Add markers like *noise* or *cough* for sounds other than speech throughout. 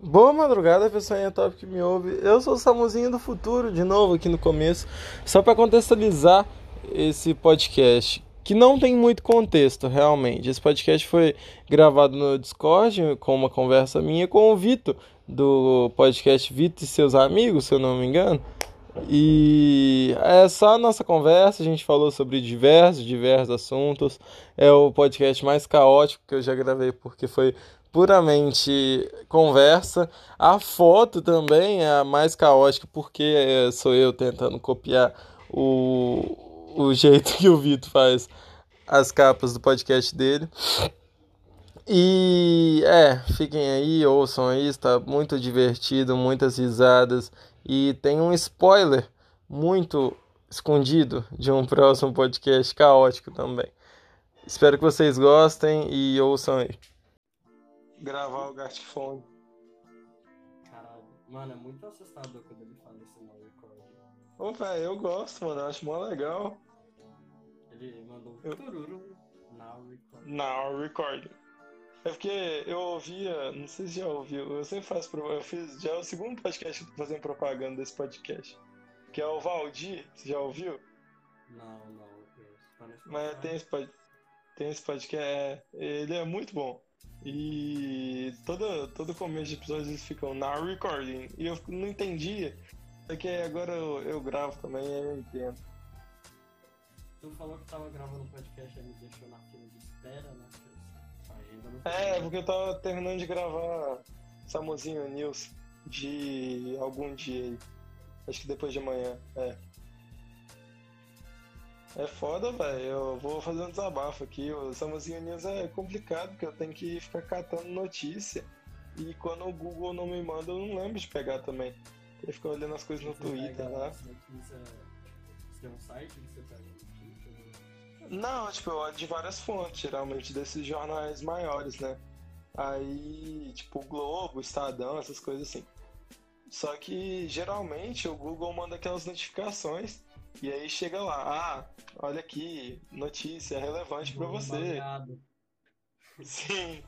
Boa madrugada, pessoal top que me ouve. Eu sou o Samuzinho do Futuro, de novo aqui no começo, só para contextualizar esse podcast, que não tem muito contexto realmente. Esse podcast foi gravado no Discord com uma conversa minha com o Vitor, do podcast Vitor e seus amigos, se eu não me engano. E é só a nossa conversa, a gente falou sobre diversos, diversos assuntos. É o podcast mais caótico que eu já gravei, porque foi puramente conversa. A foto também é a mais caótica, porque é, sou eu tentando copiar o, o jeito *laughs* que o Vitor faz as capas do podcast dele. E é, fiquem aí, ouçam aí, está muito divertido, muitas risadas e tem um spoiler muito escondido de um *laughs* próximo podcast caótico também. Espero que vocês gostem e ouçam aí gravar o Gastifone. Caralho, mano, é muito assustador quando ele fala esse no record. Ô, velho, eu gosto, mano, eu acho mó legal. Ele mandou um eu... tururu now recording. Now recording. É porque eu ouvia, não sei se já ouviu, eu sempre faço, eu fiz, já é o segundo podcast que eu tô fazendo propaganda desse podcast, que é o Valdir, você já ouviu? Não, não, tá Mas tem esse, tem esse podcast, é, ele é muito bom. E todo, todo começo de episódio eles ficam na recording. E eu não entendia. Só que agora eu, eu gravo também e eu entendo. Tu falou que tava gravando um podcast e me deixou na fila de espera, né? É, porque eu tava terminando de gravar Samuzinho News de algum dia aí. Acho que depois de amanhã, é. É foda, velho. Eu vou fazer um desabafo aqui. O Samuzinho News é complicado, porque eu tenho que ficar catando notícia. E quando o Google não me manda, eu não lembro de pegar também. Tem que ficar olhando as coisas no você Twitter lá. Você tem um site que você pega Não, tipo, eu olho de várias fontes, geralmente desses jornais maiores, né? Aí, tipo, o Globo, o Estadão, essas coisas assim. Só que geralmente o Google manda aquelas notificações e aí chega lá, ah, olha aqui, notícia relevante para você. *laughs* Sim.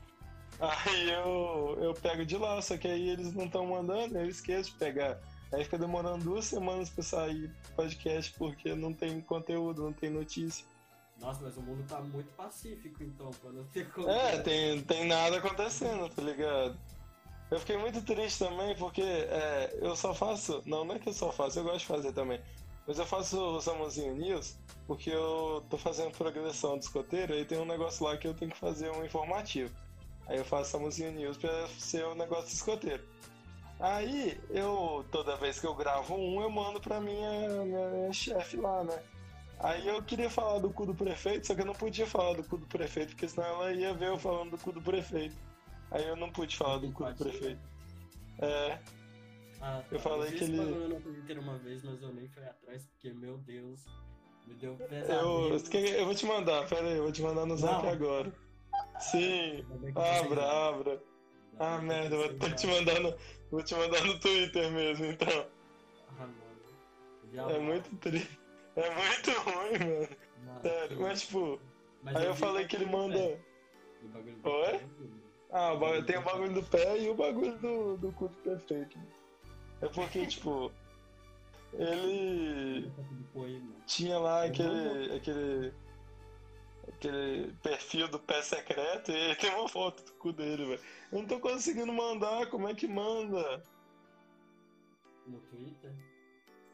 Aí eu, eu pego de lá, só que aí eles não estão mandando, eu esqueço de pegar. Aí fica demorando duas semanas para sair podcast porque não tem conteúdo, não tem notícia. Nossa, mas o mundo tá muito pacífico então, pra não ter. É, tem, tem nada acontecendo, tá ligado? Eu fiquei muito triste também porque é, eu só faço. Não, não é que eu só faço, eu gosto de fazer também. Mas eu faço o Samuzinho News porque eu tô fazendo progressão de escoteiro e tem um negócio lá que eu tenho que fazer um informativo. Aí eu faço Samuzinho News pra ser um negócio de escoteiro. Aí eu, toda vez que eu gravo um, eu mando pra minha, minha chefe lá, né? Aí eu queria falar do cu do prefeito, só que eu não podia falar do cu do prefeito, porque senão ela ia ver eu falando do cu do prefeito. Aí eu não pude falar do cu do prefeito. É. Ah, tá. Eu falei eu que ele. Eu no Twitter uma vez, mas eu nem fui atrás, porque, meu Deus, me deu pesadelo. Eu, eu vou te mandar, pera aí, eu vou te mandar no zap agora. Sim, abra, abra. Ah, merda, vou ter que te mandar no, vou te mandar no Twitter mesmo, então. Ah, mano. É muito triste. É muito ruim, mano. Nossa, Sério, mas tipo. Mas aí eu, eu falei que ele manda. Oi? Ah, tem o bagulho do pé e o bagulho do, do culto perfeito. É porque, tipo, ele tinha lá aquele, aquele, aquele perfil do pé secreto e ele *laughs* tem uma foto do cu dele, velho. Eu não tô conseguindo mandar, como é que manda? No Twitter?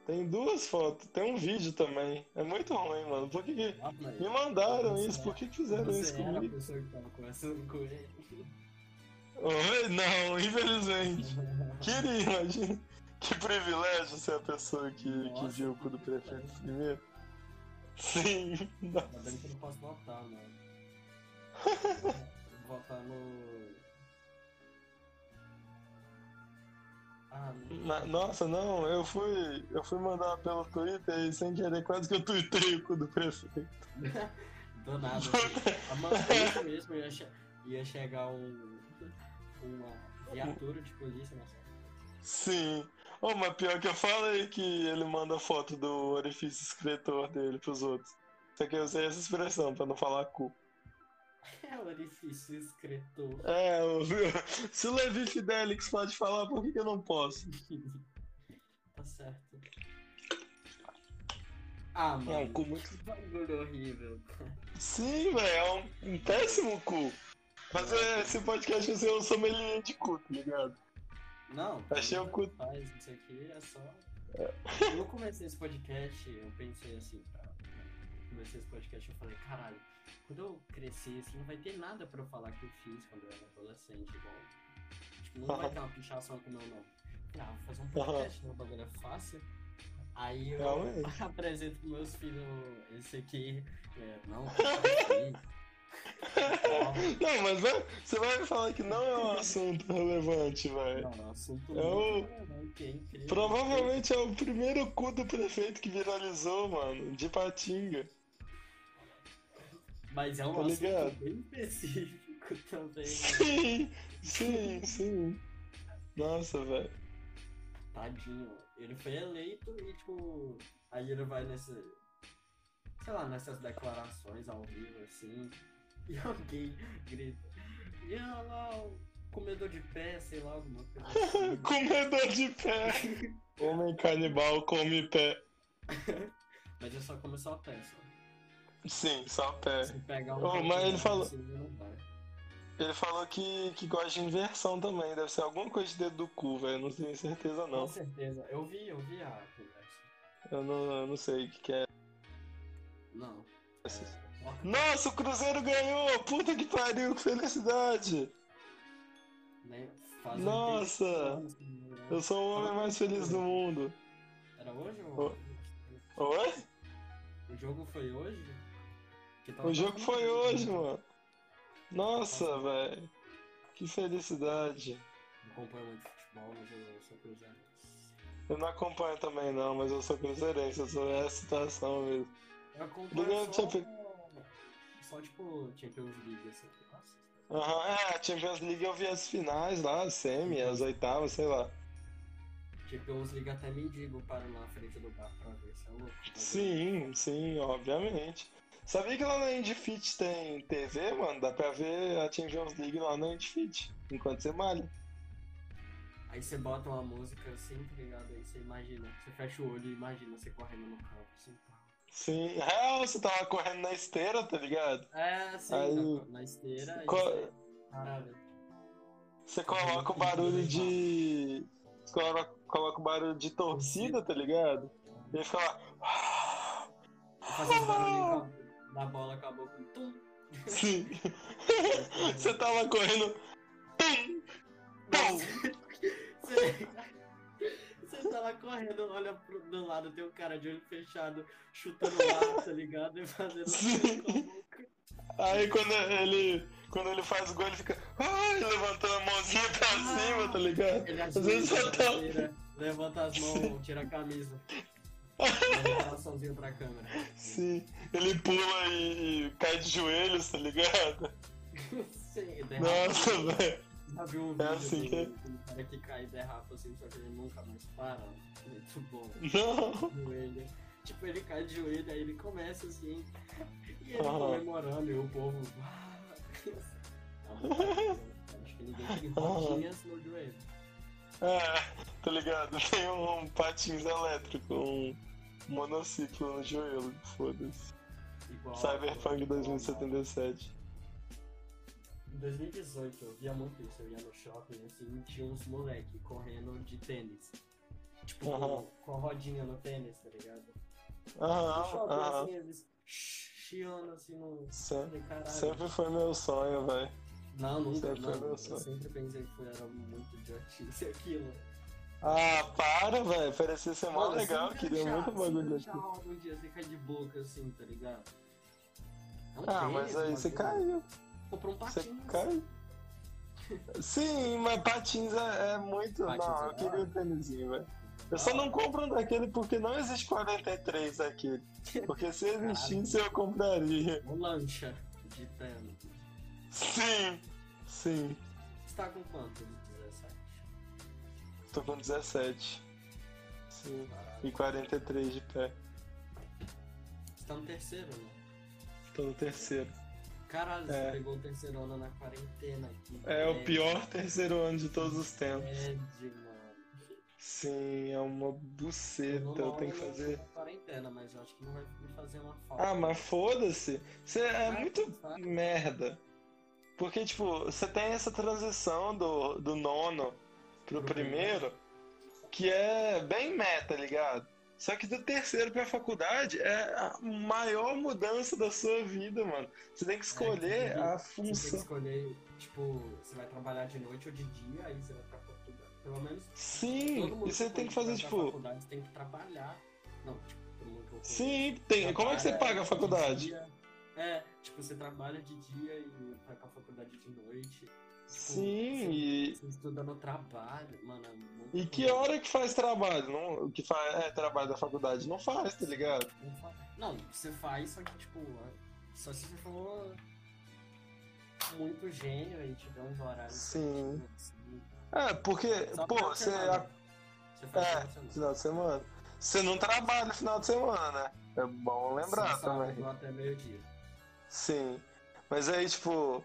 Tem duas fotos, tem um vídeo também. É muito ruim, mano. Por que, que... Ah, me mandaram isso? Por que fizeram isso comigo? a pessoa que tava conversando com ele. Não, infelizmente. *laughs* Queria, imagina. Que privilégio ser a pessoa que, Nossa, que viu o cu do prefeito primeiro. Sim. Ainda bem que eu não posso votar, *laughs* mano. votar no. Ah, Na, nossa, não, eu fui. Eu fui mandar pelo Twitter e sem querer quase que eu tuitei o cu do prefeito. *laughs* do nada. Assim. *laughs* A mesmo ia, che ia chegar um. uma viatura de polícia nessa. Sim. Oh, mas pior que eu falei que ele manda foto do orifício escritor dele pros outros. Só que eu usei essa expressão pra não falar cu. É o orifício excretor. É, o- *laughs* se o Levi Fidelix pode falar, por que, que eu não posso? *laughs* Tá certo. Ah, É um mano. cu muito. Bagulho horrível. Sim, velho, é um, um péssimo cu. Fazer esse podcast assim, eu sou sommelier de cu, tá ligado? Não. Achei o cu. Faz isso aqui, é só. Eu comecei esse podcast, eu pensei assim, pra. Comecei esse podcast, eu falei, caralho, quando eu crescer, assim, não vai ter nada pra eu falar que eu fiz quando eu era adolescente, igual. Tipo, não vai *laughs* ter uma pichação com o meu nome. Ah, vou fazer um podcast, meu bagulho é fácil. Aí eu Realmente. *laughs* apresento pros meus filhos esse aqui. É, não. *laughs* Não, mas vai- você vai me falar que não é um assunto relevante, velho. Não, não, assunto É o- que é incrível. Provavelmente é o primeiro cu do prefeito que viralizou, mano, de Patinga. Mas é um Tá assunto ligado? bem específico *laughs* também. né? Sim, sim, sim. Nossa, velho. Tadinho. Ele foi eleito e, tipo, aí ele vai nesse. Sei lá, nessas declarações ao vivo, assim. *laughs* E alguém grita. E olha lá, o comedor de pé, sei lá, alguma coisa *laughs* assim. Comedor de pé. Homem canibal come pé. *laughs* Mas é só comer só a peça. Sim, só pé. Se pegar um. Ô, mas ele falou- assim, não vai. Ele falou que, que gosta de inversão também. Deve ser alguma coisa de dedo do cu, velho. Não tenho certeza, Com não. certeza. Eu vi, eu vi a conversa. Eu não, eu não sei o que, que é. Não. Nossa, o Cruzeiro ganhou! Puta que pariu, que felicidade! Né? Faz Nossa! 80 anos que não ganha. Eu sou o homem mais feliz do mundo. Era hoje ou. Oi? O jogo foi hoje? O jogo foi hoje, mano. Nossa, velho. Que felicidade. Não acompanho muito futebol, mas eu sou cruzeirense. Eu não acompanho também não, mas eu sou cruzeirense, eu sou essa situação mesmo. Eu acompanho Liga, só, só tipo Champions League, assim. Nossa, Aham, é, a Champions League eu vi as finais lá, as semi, as oitavas, sei lá. Champions League até mendigo para na frente do bar pra ver, se é louco. Mas Sim, sim, obviamente. Sabia que lá na Indifit tem TV, mano? Dá pra ver a Champions League lá na Indifit, enquanto você malha. Aí você bota uma música assim, tá ligado? Aí você imagina, você fecha o olho e imagina você correndo no campo, assim, pá. Sim, real, você tava correndo na esteira, tá ligado? É, assim, Aí- na, na esteira. Co- você... Caralho. Você coloca o barulho de. Você coloca, coloca o barulho de torcida, tá ligado? E fica lá. Barulhinhos com a- da bola com a boca. Tum. Sim. *laughs* Você tava correndo. Você, você *laughs* tá lá correndo, olha pro, do lado, tem um cara de olho fechado chutando lá, tá ligado? E fazendo Sim. com a boca. Aí quando ele. Quando ele faz o gol, ele fica. Levantando a mãozinha pra cima, tá ligado? Ele Às vezes você tá. tira, levanta as mãos, tira a camisa. Sozinho pra câmera. Sim, ele pula e, e cai de joelhos, tá ligado? *laughs* Sim. Nossa, velho. Já viu um É vídeo assim do, que- do cara que cai e derrapa assim, só que ele nunca mais para? Muito bom. Não. joelho. Tipo, ele cai de joelho, aí ele começa assim, e ele Aham. comemorando, e o povo. "Ah!" Tá bom, Acho que ninguém tem rodinhas no joelho. É, tá ligado? Tem um patins elétrico, um monociclo no joelho, foda-se. Cyberpunk 2077. Em 2018 eu via muito isso, eu ia no shopping assim, tinha uns moleque correndo de tênis. Tipo, com, a rodinha no tênis, tá ligado? Aham, shopping assim, eles chiando assim no. Sempre, caralho. sempre foi meu sonho, velho. Não, nunca, sempre não. foi meu Eu sonho. sempre pensei que era muito idiotice *laughs* aquilo. Ah, para, velho. Parecia ser mó legal, queria muito bagulho aqui. algum dia você cai de boca assim, tá ligado? É um Ah, tênis, mas aí você coisa. caiu. Comprou um Você patins. cai. Sim, mas patins é, é muito. Patins não, é eu queria o tênisinho, velho. Eu só não compro um daquele porque não existe 43 daquele. Porque se existisse eu compraria. Ou lancha de né? Sim, sim. Você tá com quanto? 17. Tô com 17. Sim. Caralho. E 43 de pé. Você tá no terceiro, né? Tô no terceiro. Caralho, É. você pegou o terceiro ano na quarentena aqui. É o pior terceiro ano de todos os tempos. Mano. Sim, é uma buceta. No Eu tenho que fazer. na quarentena, mas eu acho que não vai me fazer uma falta. Ah, mas foda-se. Você é muito merda. Porque, tipo, você tem essa transição do, do nono pro Pro primeiro, que é bem meta, tá ligado? Só que do terceiro pra faculdade é a maior mudança da sua vida, mano. Você tem que escolher que a Você tem que função. escolher, tipo, você vai trabalhar de noite ou de dia, aí você vai pra faculdade. Pelo menos Sim, e você tem que fazer, tipo. faculdade, você tem que trabalhar. Não, tipo, todo mundo que Sim, tem. Como é que você paga a de faculdade? É, tipo, você trabalha de dia e vai pra faculdade de noite. Sim, e. Você estuda no trabalho, mano. é E que hora que faz trabalho? Não, que faz é, trabalho da faculdade? Não faz, tá ligado? Não, você faz, só que, tipo, só se você for muito gênio e tiver uns horários. Sim. assim, É, porque, Só pô, você. semana. Você faz É, final de semana. final de semana. Você não trabalha no final de semana, né? É bom lembrar Sim, também. Até meio-dia. Sim. Mas aí, tipo,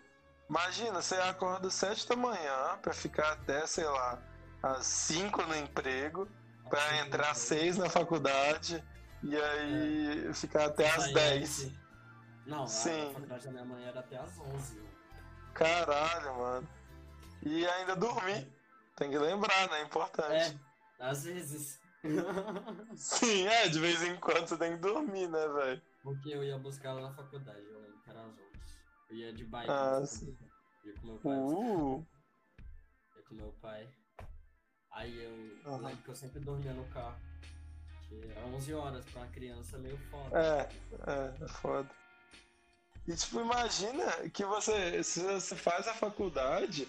imagina, você acorda às 7 da manhã pra ficar até, sei lá, às 5 no emprego, pra Assim, entrar às né? 6 na faculdade e aí ficar até às Sair 10. antes. Não, Sim. a faculdade da minha mãe era até às 11. mano. Caralho, mano. E ainda dormir. Tem que lembrar, né? É importante. É, às vezes. *laughs* Sim, é, de vez em quando você tem que dormir, né, velho? Porque eu ia buscar ela na faculdade, eu lembro que era às 11. Eu ia de bike. Ah, na sim. faculdade. Ia com meu pai. Uh, Ia com meu pai. Aí eu, Aham. lembro que eu sempre dormia no carro. Que era 11 horas pra criança meio foda. é, é, é foda. E tipo, imagina que você, se você faz a faculdade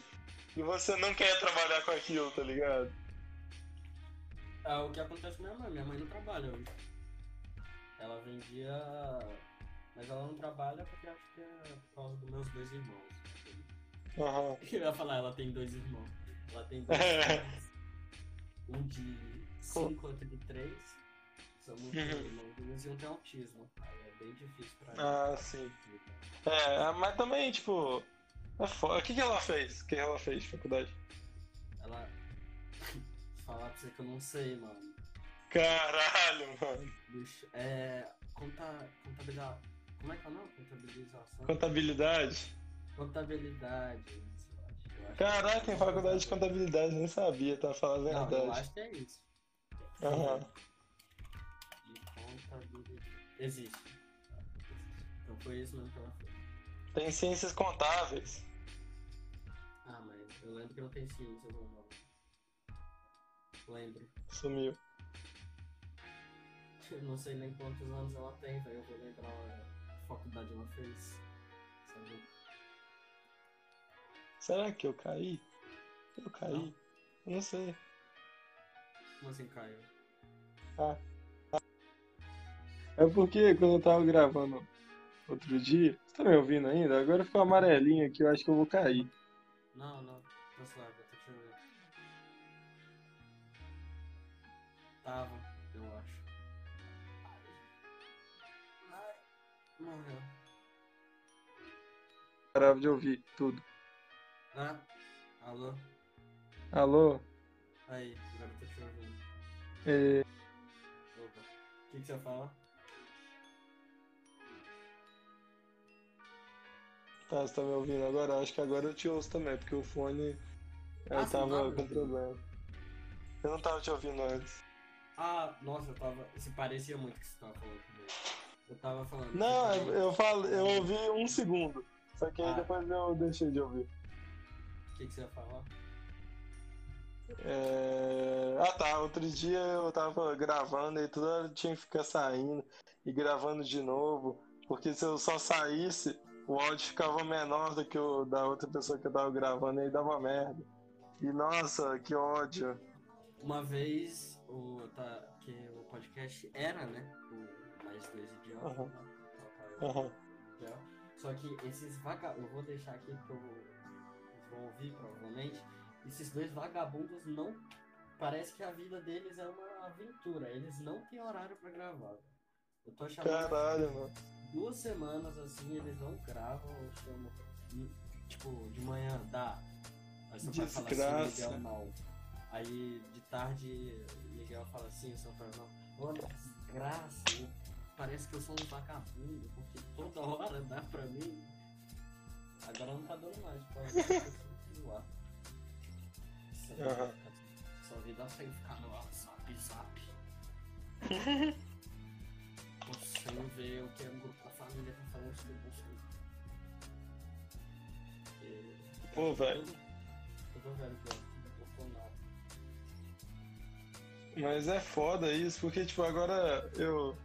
e você não quer trabalhar com aquilo, tá ligado? É o que acontece com minha mãe. Minha mãe não trabalha hoje. Ela vendia. Mas ela não trabalha porque acho que é por causa dos meus dois irmãos. Aham. *laughs* Eu ia falar, ela tem dois irmãos. Ela tem dois É. irmãos. Um de 5, outro de 3. São muito Uhum. irmãos e um tem autismo. Aí é bem difícil pra ela. Ah, sim. É, mas também, tipo, é foda. O que, que ela fez? O que ela fez de faculdade? Ela. *laughs* Falar pra você que eu não sei, mano. Caralho, mano. Bicho, é. Conta, contabilidade. Como é que é o nome? Contabilização? Contabilidade? Contabilidade. que- tem faculdade de contabilidade, nem sabia, tá falando a Não, eu verdade. acho que é isso. Aham. De contabilidade. Existe. Então foi isso mesmo que ela fez. Tem ciências contáveis. Ah, mas eu lembro que não tem ciência nome. Lembro. Sumiu. Eu não sei nem quantos anos ela tem, velho. Eu vou lembrar a faculdade ela fez. Sabe? Será que eu caí? Eu caí? Eu não sei. Como assim, Caio? É porque quando eu tava gravando outro dia. Você tá me ouvindo ainda? Agora ficou amarelinho aqui, eu acho que eu vou cair. Não, não. Tá suave, eu tô te ouvindo. Tava, Morreu. Parava de ouvir tudo. Ah, alô? Alô? Aí, agora eu tô te ouvindo. É, Opa. O que, que você fala? Tá, você tá me ouvindo agora? Acho que agora eu te ouço também, porque o fone Ah, é, não tava com problema. Eu não tava te ouvindo antes. Ah, nossa, eu tava. Se parecia muito que você tava falando comigo. Eu tava falando. Não, eu, falo, eu ouvi um segundo. Só que aí Ah. depois eu deixei de ouvir. O que, que você ia falar? É... Ah tá, outro dia eu tava gravando e toda hora tinha que ficar saindo e gravando de novo, porque se eu só saísse, o áudio ficava menor do que o da outra pessoa que eu tava gravando e aí dava merda. E nossa, que ódio. Uma vez o, tá, que o podcast era, né? O Mais Dois eu- Aham. Então, Só que esses vagabundos. Eu vou deixar aqui que eu, vão ouvir provavelmente. Esses dois vagabundos não. Parece que a vida deles é uma aventura. Eles não têm horário pra gravar. Eu tô chamando Caralho, mano. duas semanas assim, eles não gravam, eu chamo. Tipo, de manhã dá. Aí você vai falar Desgraça. assim, Miguel não. Aí tarde Miguel fala assim, São Fernando, olha, desgraça, eu- parece que eu sou um vagabundo, porque toda hora dá pra mim. Agora não tá dando mais, pode lá. Aham. Sua vida sem ficar no WhatsApp, zap. *laughs* Você ver o que é um grupo da família tá falando sobre você. Pô, velho. Eu tô vendo que Mas é foda isso, porque, tipo, agora eu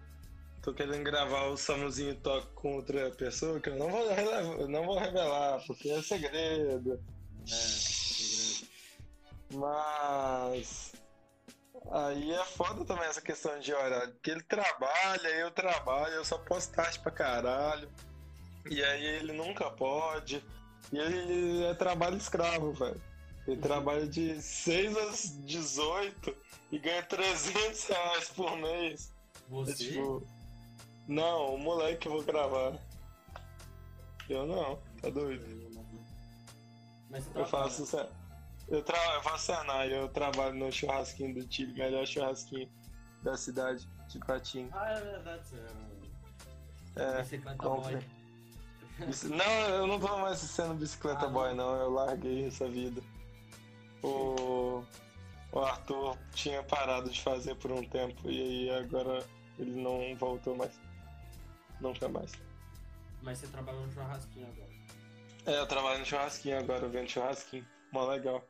tô querendo gravar o Samuzinho Toque com outra pessoa que eu não vou, não vou revelar, porque é segredo. É, segredo. Mas. Aí é foda também essa questão de horário, porque ele trabalha, eu trabalho, eu só posto tarde pra caralho. E aí ele nunca pode. E ele é trabalho escravo, velho. Ele trabalha de 6 às 18 e ganha 300 reais por mês. É Você? tipo. Não, o moleque que eu vou gravar. Eu não, tá doido? Mas você Eu faço. Eu, tra... eu faço Senai, eu trabalho no churrasquinho do time, melhor churrasquinho da cidade de Patinho. Ah, é verdade, é. É, Bicicleta compre. boy. Não, eu não tô mais sendo bicicleta Ah, boy, não? não. Eu larguei essa vida. O... o Arthur tinha parado de fazer por um tempo e aí agora ele não voltou mais. Nunca mais. Mas você trabalha no churrasquinho agora. É, eu trabalho no churrasquinho agora, vendo churrasquinho. Mó legal.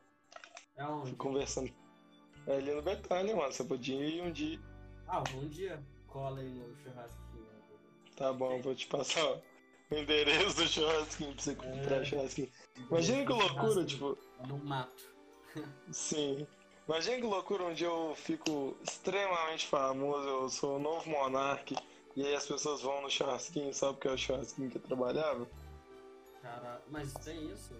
É onde? Fui conversando. É ali no Betânia, mano. Você podia ir um dia. Ah, um dia cola aí no churrasquinho. Tá bom, eu vou te passar ó, o endereço do churrasquinho pra você comprar É. churrasquinho. Imagina que loucura, tipo. No mato. Sim. Imagina que loucura, um dia eu fico extremamente famoso, eu sou o novo monarque, e aí as pessoas vão no churrasquinho só porque é o churrasquinho que eu trabalhava? Cara, mas tem isso?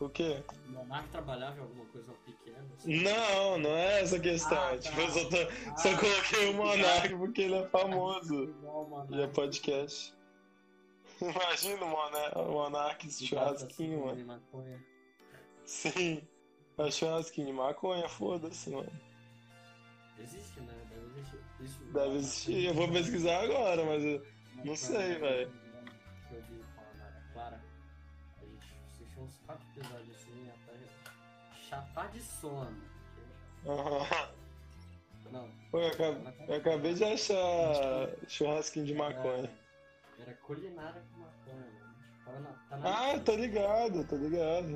O quê? O Monark trabalhava em alguma coisa pequena? assim? Não, não é essa a questão. Ah, tá. Tipo, eu só, tô- só Ah, coloquei o monarque porque ele é famoso. *laughs* E é podcast. Imagina o Monar- o monarque esse churrasquinho, mano. De maconha. Sim. É churrasquinho de maconha, foda-se, mano. Existe, né? Deve existir. Isso- Deve existir. Eu vou pesquisar agora, mas eu- não sei, velho. Que eu vi com a Maria Clara. A gente assistiu uns quatro episódios assim, até chapar de sono. Aham. Não. Pô, eu acabei, eu acabei de achar churrasquinho de maconha. Era, era culinária com maconha, mano. Tava na, tá na Ah, tô ligado, tô ligado.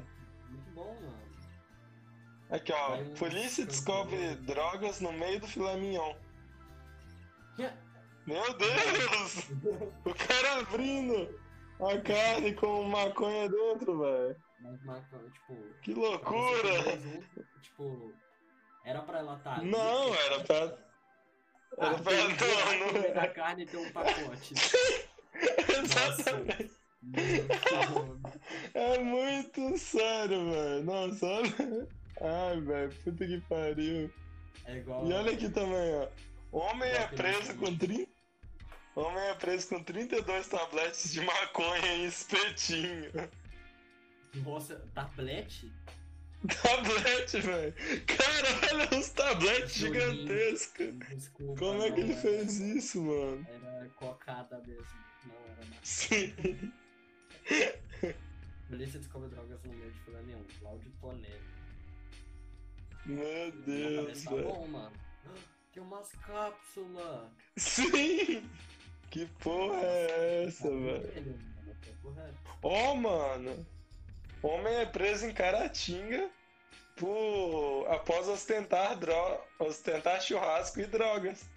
Muito bom, mano. Aqui, ó. Vai Polícia descobre drogas no meio do filé mignon. Meu Deus! *laughs* O cara abrindo a carne com maconha dentro, velho. Tipo. Que pra loucura! tipo. Era pra ela estar. Não, era pra. Ah, Era pra. tem Não, um não. da carne tem um pacote. *laughs* Exatamente. É muito sério, velho. Nossa, olha. Ai, velho, puta que pariu. É igual. E olha aqui também, ó. Homem é preso com 30. Homem é preso com 32 tabletes de maconha em espetinho. Nossa, tablete? Tablete, velho. Cara, olha os tabletes gigantescos. Desculpa. Como é que ele era- fez isso, mano? Era cocada mesmo. Não era nada. Sim. Polícia descobre drogas no meio de filé nenhum. Cláudio Tonelli. Meu Deus, Tá bom, mano. Tem umas cápsulas. Sim! Que porra é essa, Tá velho? tá. Ó, mano. Homem é preso em Caratinga por... após ostentar, dro... ostentar churrasco e drogas.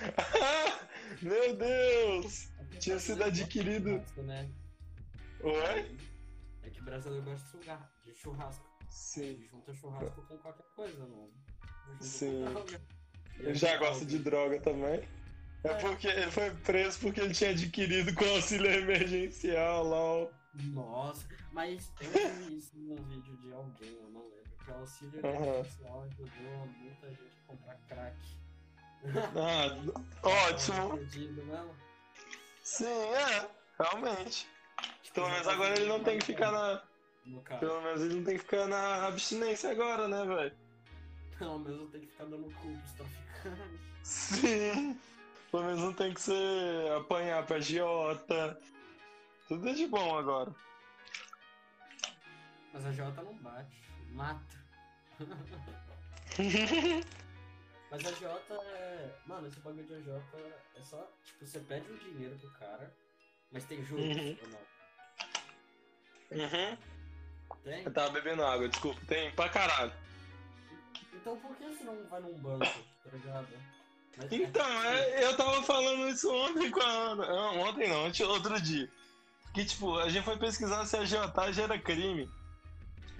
*laughs* Meu Deus! Tinha sido adquirido. Né? Oi? É que brasileiro gosta de sugar, de churrasco. Sim. Ele junta churrasco com qualquer coisa, não. Sim. E Eu já aí, gosto de droga também. É É. porque ele foi preso porque ele tinha adquirido com auxílio emergencial ó. Nossa, mas eu *laughs* vi isso num vídeo de alguém, eu não lembro. Que o auxílio emergencial ajudou muita gente a comprar crack. Ah, *laughs* ótimo. Sim, é, realmente. Pelo menos agora ele não tem que ficar na. No caso. Pelo menos ele não tem que ficar na abstinência agora, né, velho? Pelo menos eu tenho que ficar dando cu pros traficantes. Sim. Pelo menos não tem que ser apanhar pra giota. Tudo é de bom agora. Mas a Jota não bate. Mata. *laughs* Mas a Jota é. Mano, esse bagulho de Jota é só. Tipo, você pede um dinheiro pro cara, mas tem juros Uhum. ou não? Uhum. Tem? Eu tava bebendo água, desculpa. Tem pra caralho. Então por que você não vai num banco, tá ligado? Mas- Então, é, eu tava falando isso ontem com a Ana. Não, ontem não, ontem- outro dia. Que, tipo, a gente foi pesquisar se a agiotagem era crime.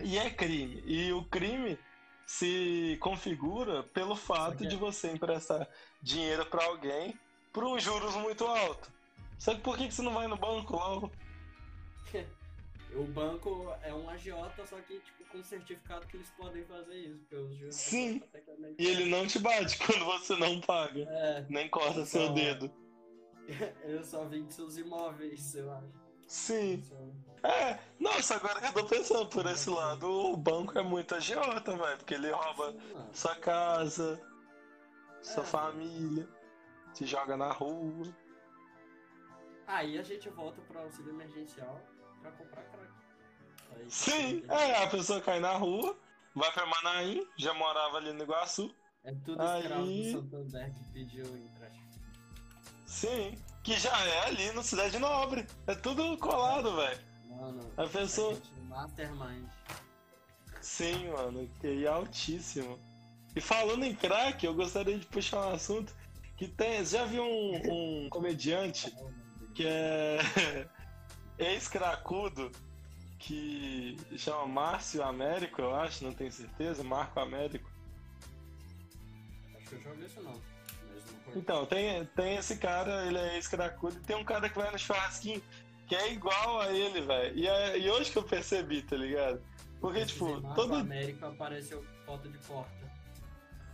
E é crime. E o crime se configura pelo fato é- de você emprestar dinheiro pra alguém por um juros muito alto. Só que por que, que você não vai no banco logo? *laughs* O banco é um agiota, só que tipo, com certificado que eles podem fazer isso, porque os juros Sim. E ele não te bate *laughs* quando você não paga. É, Nem corta seu Só- dedo. *laughs* ele só vende seus imóveis, eu acho. Sim. Só- É, nossa, agora que eu tô pensando por esse lado, o banco é muito agiota, velho, porque ele rouba Sim, sua casa, sua É. família, te joga na rua. Aí a gente volta pro auxílio emergencial pra comprar crack. Aí, Sim, é, a pessoa cai na rua, vai pra Manaim, já morava ali no Iguaçu. É tudo Aí- escravo do Santander que pediu empréstimo. Sim, que já é ali no Cidade Nobre. É tudo colado, velho. Mano, A pessoa. gente, mastermind. Sim, mano, QI altíssimo. E falando em crack, eu gostaria de puxar um assunto que tem. Já viu um, um comediante *laughs* que é *laughs* ex-cracudo que chama Márcio Américo, eu acho, não tenho certeza, Marco Américo. Acho que eu já ouvi isso não. Não. Então, tem, tem esse cara, ele é ex-cracudo, e tem um cara que vai no churrasquinho que é igual a ele, velho. E, é- e hoje que eu percebi, tá ligado? Porque, tipo, Esse Marco todo. Américo apareceu foto de porta.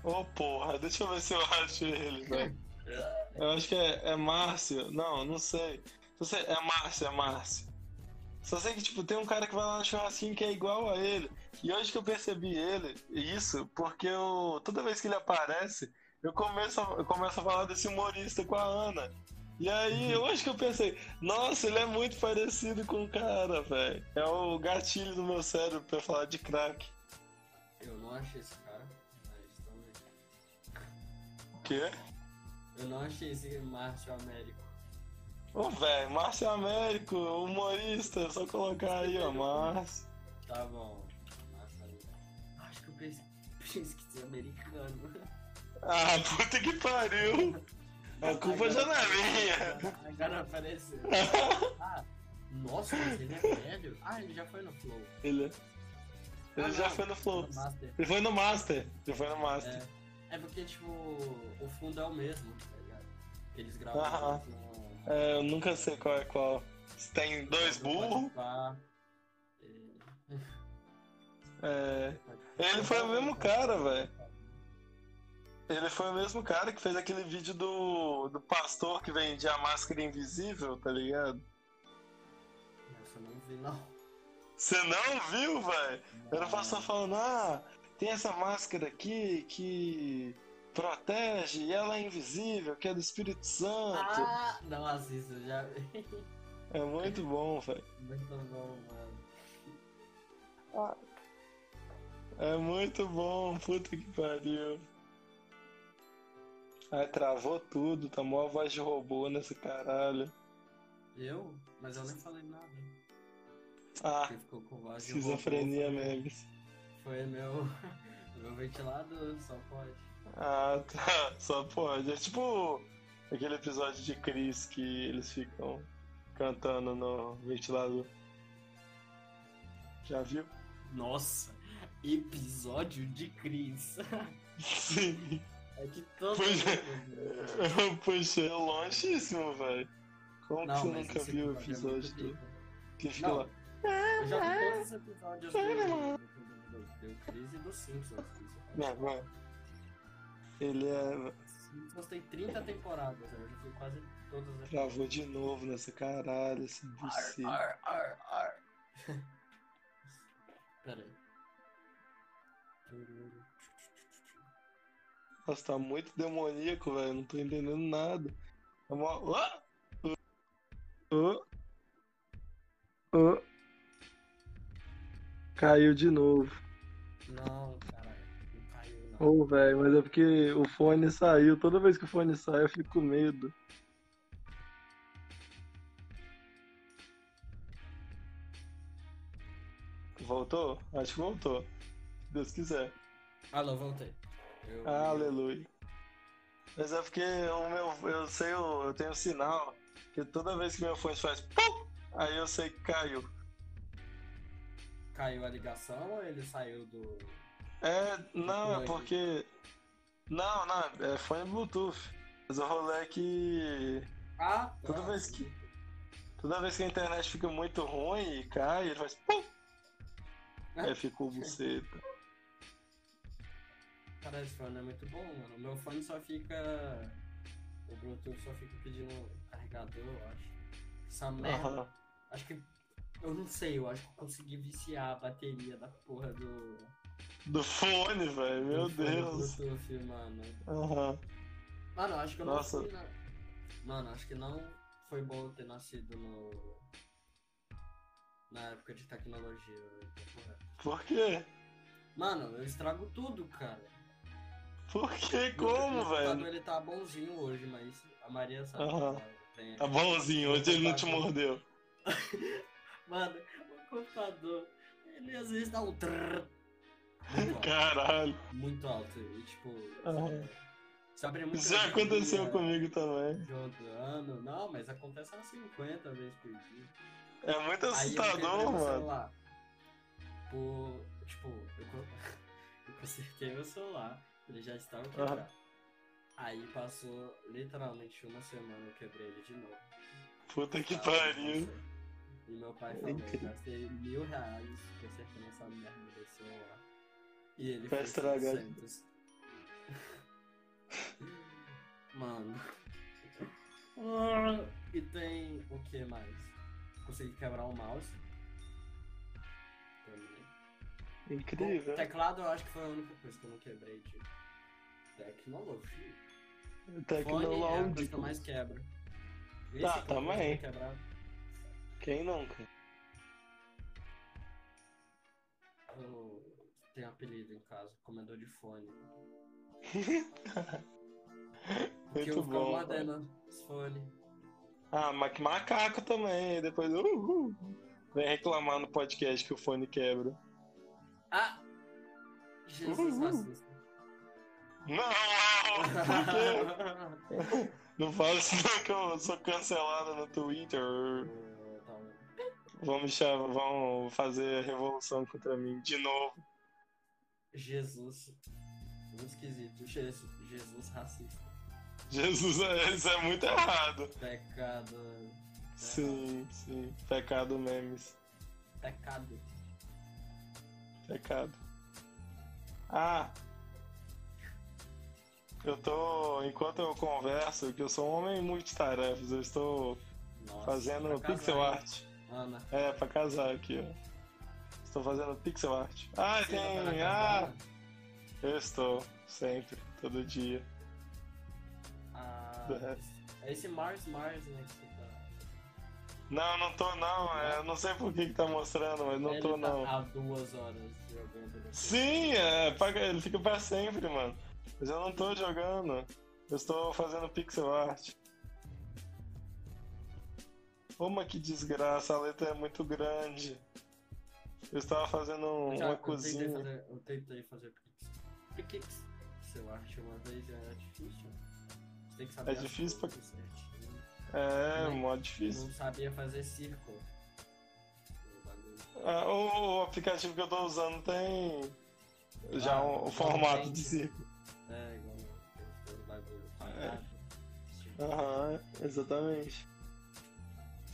Ô, porra, deixa eu ver se eu acho ele, velho. *laughs* Eu acho que é, é Márcio. Não, não sei. Só sei- É Márcio, é Márcio. Só sei que, tipo, tem um cara que vai lá no churrasquinho que é igual a ele. E hoje que eu percebi ele, isso, porque eu, toda vez que ele aparece, eu começo, a, eu começo a falar desse humorista com a Ana. E aí, hoje que eu pensei, nossa, ele é muito parecido com o cara, velho. É o gatilho do meu cérebro pra falar de crack. Eu não achei esse cara, mas também. O quê? Eu não achei esse Márcio Américo. Ô, velho, Márcio Américo, humorista, é só colocar aí, ó, Márcio. Tá bom. Acho que eu pes- *laughs* pesquisei americano. Ah, puta que pariu! A culpa já não é minha. Agora apareceu. *laughs* Ah, nossa, mas ele é velho? Ah, ele já foi no Flow. Ele, ele Ah, já não, foi no Flow. no. Ele foi no Master. Ele foi no Master. É, é porque, tipo, o fundo é o mesmo, tá ligado? Eles gravam Aham. É, eu nunca sei qual é qual. Se tem dois burros. É, ele foi o mesmo cara, velho. Ele foi o mesmo cara que fez aquele vídeo do, do pastor que vendia a máscara invisível, tá ligado? Essa eu não vi, não. Você não viu, velho? Era o pastor falando, ah, tem essa máscara aqui que protege e ela é invisível, que é do Espírito Santo. Ah, não assisto, já vi. É muito bom, velho. Muito bom, mano. É muito bom, puta que pariu. Aí travou tudo, tomou a voz de robô nesse caralho. Eu? Mas eu nem falei nada. Ah, Quem ficou com voz de esquizofrenia robô foi- memes. Foi meu, *laughs* meu ventilador, só pode. Ah, tá. *laughs* Só pode. É tipo aquele episódio de Chris que eles ficam cantando no ventilador. Já viu? Nossa, episódio de Cris. *laughs* Sim. É que todo Pois mundo- *laughs* Puxa, é longíssimo, velho. Como que Não, você mas nunca viu o episódio é do. Que fica Não. lá. Eu já vi todos os episódios do, do, do, do Cris e do Simpsons. Não, não. Ele é. Simpsons tem 30 temporadas, né? eu já fui quase todas as Travou de novo nessa caralho, assim, você. Ar, ar, ar. *laughs* Pera aí. Nossa, tá muito demoníaco, velho. Não tô entendendo nada. É uma... Ah! Ah! Ah! Caiu de novo. Não Ô, velho, mas é porque o fone saiu. Toda vez que o fone sai, eu fico com medo. Voltou? Acho que voltou. Se Deus quiser. Alô, voltei. Eu- Aleluia. Mas é porque o meu, eu sei, o- eu tenho um sinal que toda vez que meu fone faz pum, aí eu sei que caiu. Caiu a ligação ou ele saiu do. É, não, é porque. Não, não, é fone Bluetooth. Mas o rolê é que. Ah, tá. Toda vez que- Toda vez que a internet fica muito ruim e cai, ele faz pum! Aí fica o buceta. Cara, esse fone é muito bom, mano. O meu fone só fica. O Bluetooth só fica pedindo carregador, eu acho. Essa merda. Aham. Acho que. Eu não sei, eu acho que eu consegui viciar a bateria da porra do. Do fone, velho, meu do fone Deus. Bluetooth, mano. Aham. Mano, acho que eu não Nossa. fui na... Mano, acho que não foi bom ter nascido no. Na época de tecnologia. tô correto. Por quê? Mano, eu estrago tudo, cara. Por quê? Meu Como, computador, velho? ele tá bonzinho hoje, mas a Maria sabe. Né? Tem- Tá bonzinho, hoje ele não te mordeu. *laughs* Mano, o computador, ele às vezes dá um trrr. Muito *laughs* alto. Caralho. Muito alto. E tipo. Aham. Você abre muito. Isso já aconteceu comigo também. Jogando. Não, mas acontece umas 50 vezes por dia. É muito eu assustador, meu mano. celular. Por. Tipo, eu, *laughs* eu consertei meu celular, ele já estava quebrado. Aí passou literalmente uma semana eu quebrei ele de novo. Puta que Ah, pariu. E meu pai falou, eu gastei mil reais consertando essa merda desse celular. E ele Vai estragar. 700. Mano. Ah, E tem o que mais? Consegui quebrar o mouse. Também. Incrível. O teclado eu acho que foi a única coisa que eu não quebrei de tecnologia. Fone é a coisa que eu mais quebro. Esse Tá, que que eu também. quebrado. Quem nunca? Tenho apelido em casa, comedor de fone. *laughs* Porque Muito eu bom. mordendo os fones. Ah, mas que macaco também. Depois uhul, vem reclamar no podcast que o fone quebra. Ah! Jesus Uhul. racista. Não! *laughs* Não fala isso não que eu sou cancelado no Twitter. Tá. Vão me chamar, vão fazer revolução contra mim de novo. Jesus. Muito esquisito. Jesus, Jesus racista. Jesus, é- isso é muito errado. Pecado. Sim, sim. Pecado memes. Pecado. Pecado. Ah! Eu tô. Enquanto eu converso, que eu sou um homem multitarefas, eu estou Nossa, fazendo casar, pixel hein? art. Ana. É, pra casar aqui, ó. Estou fazendo pixel art. Ah, você tá tem. casa, Ah! Eu estou, sempre, todo dia. Ah, É. é esse Mars Mars, né? Que você tá. Não, não tô não. é, Eu não sei por que, que tá mostrando, mas não Ele tô tá não. Há duas horas jogando. Sim, é, paga- ele fica pra sempre, mano. Mas eu não tô jogando. Eu estou fazendo pixel art. Uma que desgraça, a letra é muito grande. Eu estava fazendo um- Eu já- uma eu tentei cozinha. fazer- eu tentei fazer Pix. Pix. Pixel art uma vez é difícil. Você tem que saber É difícil pra- cores certinho. É, Também. mó Eu difícil. não sabia fazer círculo. Ah, o, o aplicativo que eu tô usando tem já Ah, o, o formato tem. de círculo. É, igual o bagulho Aham, exatamente.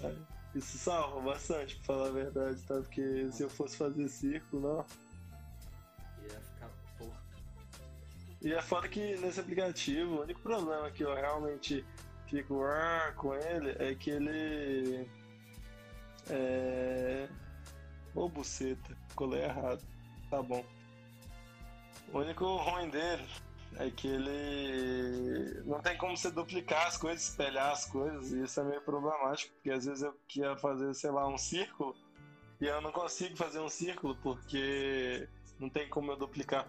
É, Isso salva bastante, pra falar a verdade, tá? Porque se eu fosse fazer círculo, não. Ia ficar torto. E é foda que nesse aplicativo, o único problema que eu realmente fico ah, com ele é que ele. É. Ô buceta, colei errado. Tá bom. O único ruim dele é que ele não tem como você duplicar as coisas, espelhar as coisas, e isso é meio problemático, porque às vezes eu queria fazer, sei lá, um círculo, e eu não consigo fazer um círculo porque não tem como eu duplicar.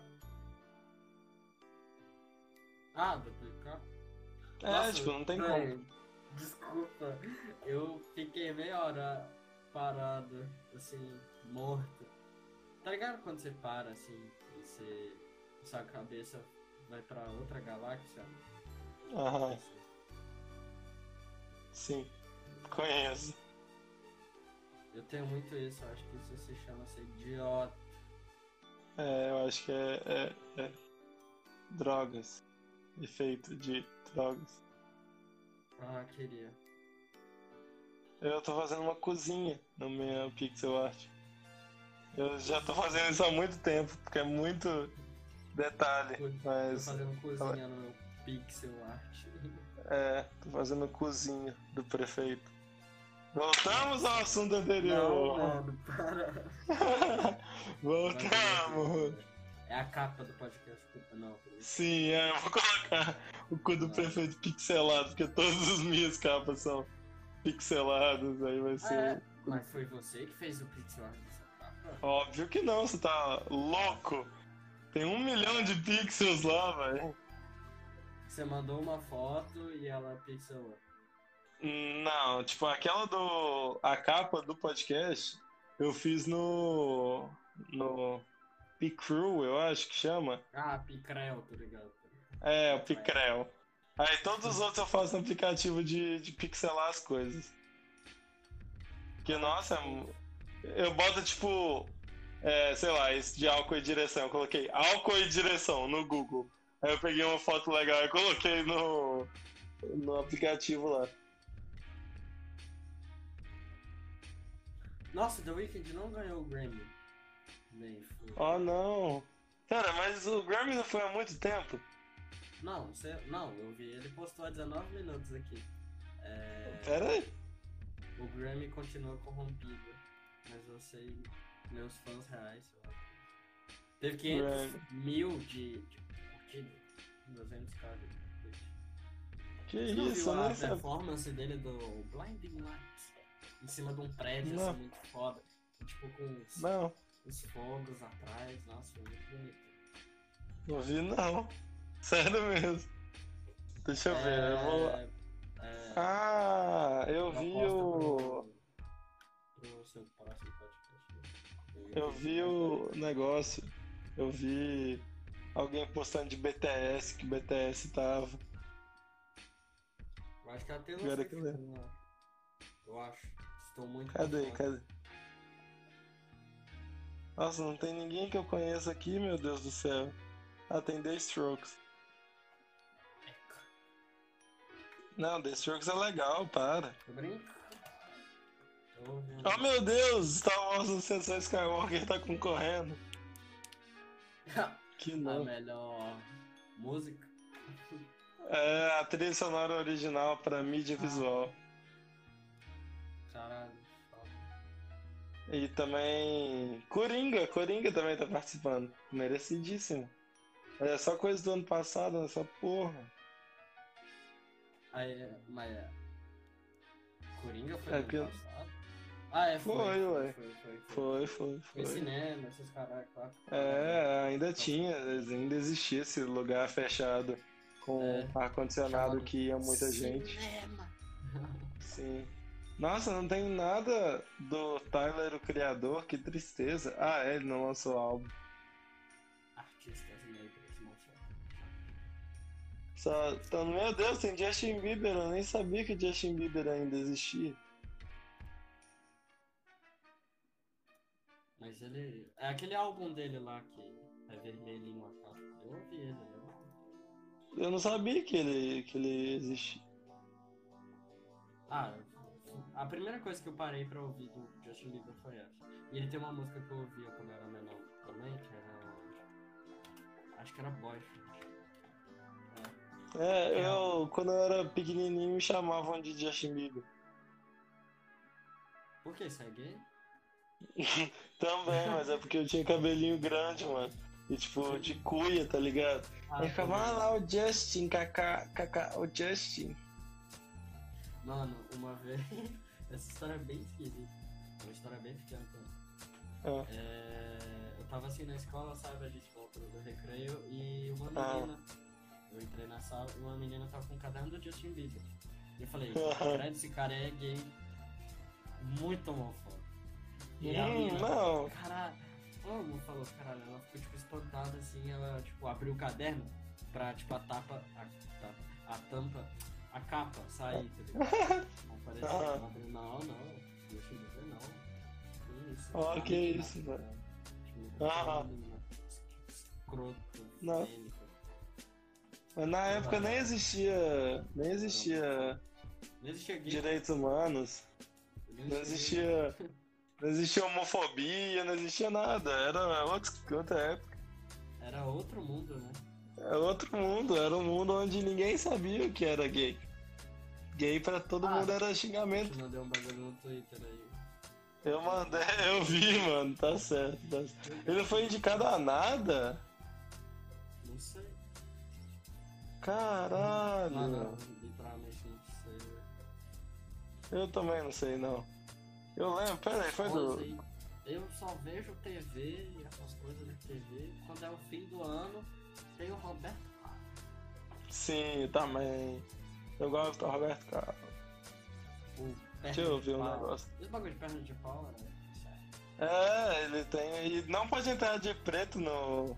Ah, duplicar? É, Nossa, tipo, não tem como. Desculpa, eu fiquei meia hora parado, assim, morto. Tá ligado quando você para, assim, e você, sua cabeça vai pra outra galáxia? Aham. Sim, conheço. Eu tenho muito isso, acho que isso se chama ser idiota. É, eu acho que é, é, é drogas. Efeito de drogas. Ah, queria. Eu tô fazendo uma cozinha no meu pixel art. Eu já tô fazendo isso há muito tempo, porque é muito detalhe. Mas... Tô fazendo cozinha no meu pixel art. É, tô fazendo cozinha do prefeito. Voltamos ao assunto anterior. Não, mano, para. *laughs* Voltamos. É a capa do podcast, não. Sim, é, eu vou colocar o cu do prefeito pixelado, porque todas as minhas capas são pixeladas, aí vai ser. É, mas foi você que fez o pixel art dessa capa? Óbvio que não, você tá louco. Tem um milhão de pixels lá, velho. Você mandou uma foto e ela pixelou. Não, tipo, aquela do. A capa do podcast eu fiz no. No Picrew, eu acho que chama. Ah, Picrel, tá ligado? É, o Picrel. Aí todos os outros eu faço no aplicativo de, de pixelar as coisas. Que, nossa, eu boto tipo, é, sei lá, esse de álcool e direção. Eu coloquei álcool e direção no Google. Aí eu peguei uma foto legal e coloquei no, no aplicativo lá. Nossa, The Weeknd não ganhou o Grammy. Nem foi. Oh não! Cara, mas o Grammy não foi há muito tempo? Não, você, não, eu vi. Ele postou há 19 minutos aqui. É... Pera aí. O Grammy continua corrompido. Mas eu sei, meus fãs reais, sei lá. Teve 500 Grammy. mil de, de curtidas. 200 caras. Que Você isso, viu a performance dele do Blinding Lights? Em cima de um prédio, não. assim, muito foda. Tipo, com os... Não os fogos atrás, nossa, foi muito bonito. Não vi não. Sério mesmo. Deixa eu é... ver, eu vou. É... Ah, eu vi o. Eu vi o negócio. Eu vi alguém postando de BTS que BTS tava. Eu acho que até não que eu, acho. Estou muito. Cadê? Cadê? Nossa, não tem ninguém que eu conheça aqui, meu Deus do céu. Ah, tem The Strokes. Não, The Strokes é legal, para. Brinca. Oh meu Deus, Star Wars Ascensão Skywalker tá concorrendo. *laughs* que não. A melhor música. É, a trilha sonora original pra mídia ah. visual. Caralho. E também. Coringa, Coringa também tá participando. Merecidíssimo. É só coisa do ano passado, essa porra. Aí, mas. É, Coringa foi é, ano passado? Ah, é, foi. Foi, ué. Foi, foi, foi. Foi, foi. cinema, esses caras, claro. É, ainda tinha, ainda existia esse lugar fechado com é, ar-condicionado que ia muita cinema. gente. Sim. Nossa, não tem nada do Tyler, o criador, que tristeza. Ah, é, ele não lançou álbum. Artistas negros não Só, então, meu Deus, tem Justin Bieber, eu nem sabia que Justin Bieber ainda existia. Mas ele. É aquele álbum dele lá que é vermelhinho a capa. Eu ouvi ele, eu... eu não sabia que ele, que ele existia. Ah, a primeira coisa que eu parei pra ouvir do Justin Bieber foi essa. E ele tem uma música que eu ouvia quando eu era menor também, que era. Acho que era Boyfriend. É, eu, quando eu era pequenininho, me chamavam de Justin Bieber. Por que você é gay? *laughs* Também, mas é porque eu tinha cabelinho grande, mano. E tipo, de cuia, tá ligado? Ah, Aí ficava ah, lá o Justin, kaká, kaká, o Justin. Mano, uma vez. *laughs* Essa história é bem esquisita. Uma história bem pequena também. Ah. É, eu tava assim na escola, sabe? A gente voltou do recreio e uma Ah. menina. Eu entrei na sala e uma menina tava com o caderno do Justin Bieber. E eu falei, esse *laughs* cara é gay. Muito homofóbico. E a Hum, menina, não. caralho, como falou, caralho, ela ficou tipo espantada assim, ela tipo abriu o caderno pra tipo a tapa, a, tapa, a tampa, a capa sair, tá ligado? Não parecia, Ah. abriu, não, não, Justin Bieber não. Que isso? Ó, A que menina, isso, velho. cara, tipo, Ah. a menina Escroto, Não. Mas na época nem existia. Nem existia Não existia direitos humanos. Não existia. Não existia homofobia, não existia nada. Era outra época. Era outro mundo, né? Era outro mundo. Era um mundo onde ninguém sabia o que era gay. Gay pra todo Ah. mundo era Eu xingamento. te mandei um bagulho no Twitter aí. Eu mandei, *laughs* eu vi, mano. Tá certo. Tá certo. Ele foi indicado a nada? Não sei. Caralho. Mano, literalmente não sei. Eu também não sei, não. Eu lembro, peraí, foi do. Eu só vejo TV e essas coisas na TV. Quando é o fim do ano, tem o Roberto Carlos. Sim, também. Eu gosto do Roberto Carlos. O Deixa eu de ver um negócio. Esse bagulho de perna de pau é sério. É, ele tem. E não pode entrar de preto no.